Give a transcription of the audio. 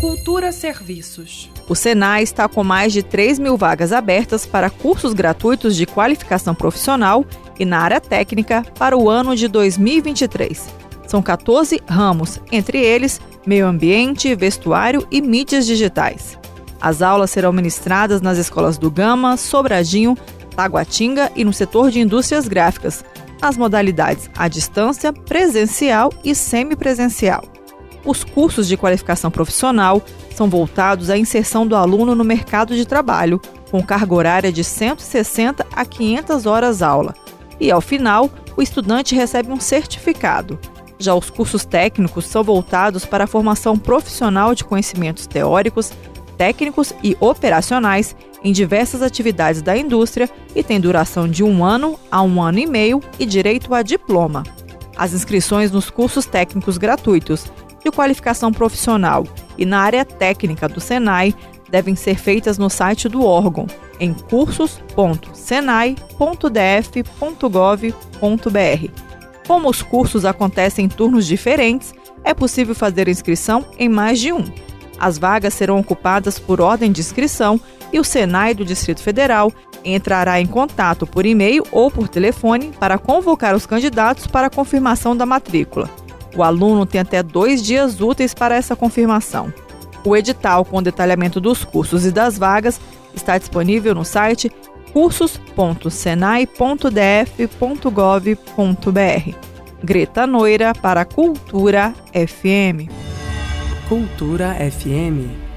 Cultura Serviços. O Senai está com mais de 3 mil vagas abertas para cursos gratuitos de qualificação profissional e na área técnica para o ano de 2023. São 14 ramos, entre eles meio ambiente, vestuário e mídias digitais. As aulas serão ministradas nas escolas do Gama, Sobradinho, Taguatinga e no setor de indústrias gráficas, as modalidades à distância, presencial e semipresencial. Os cursos de qualificação profissional são voltados à inserção do aluno no mercado de trabalho, com carga horária de 160 a 500 horas aula. E, ao final, o estudante recebe um certificado. Já os cursos técnicos são voltados para a formação profissional de conhecimentos teóricos, técnicos e operacionais em diversas atividades da indústria e têm duração de um ano a um ano e meio e direito a diploma. As inscrições nos cursos técnicos gratuitos de qualificação profissional e na área técnica do Senai devem ser feitas no site do órgão em cursos.senai.df.gov.br. Como os cursos acontecem em turnos diferentes, é possível fazer inscrição em mais de um. As vagas serão ocupadas por ordem de inscrição e o Senai do Distrito Federal entrará em contato por e-mail ou por telefone para convocar os candidatos para a confirmação da matrícula. O aluno tem até dois dias úteis para essa confirmação. O edital com detalhamento dos cursos e das vagas está disponível no site cursos.senai.df.gov.br. Greta Noira para Cultura FM. Cultura FM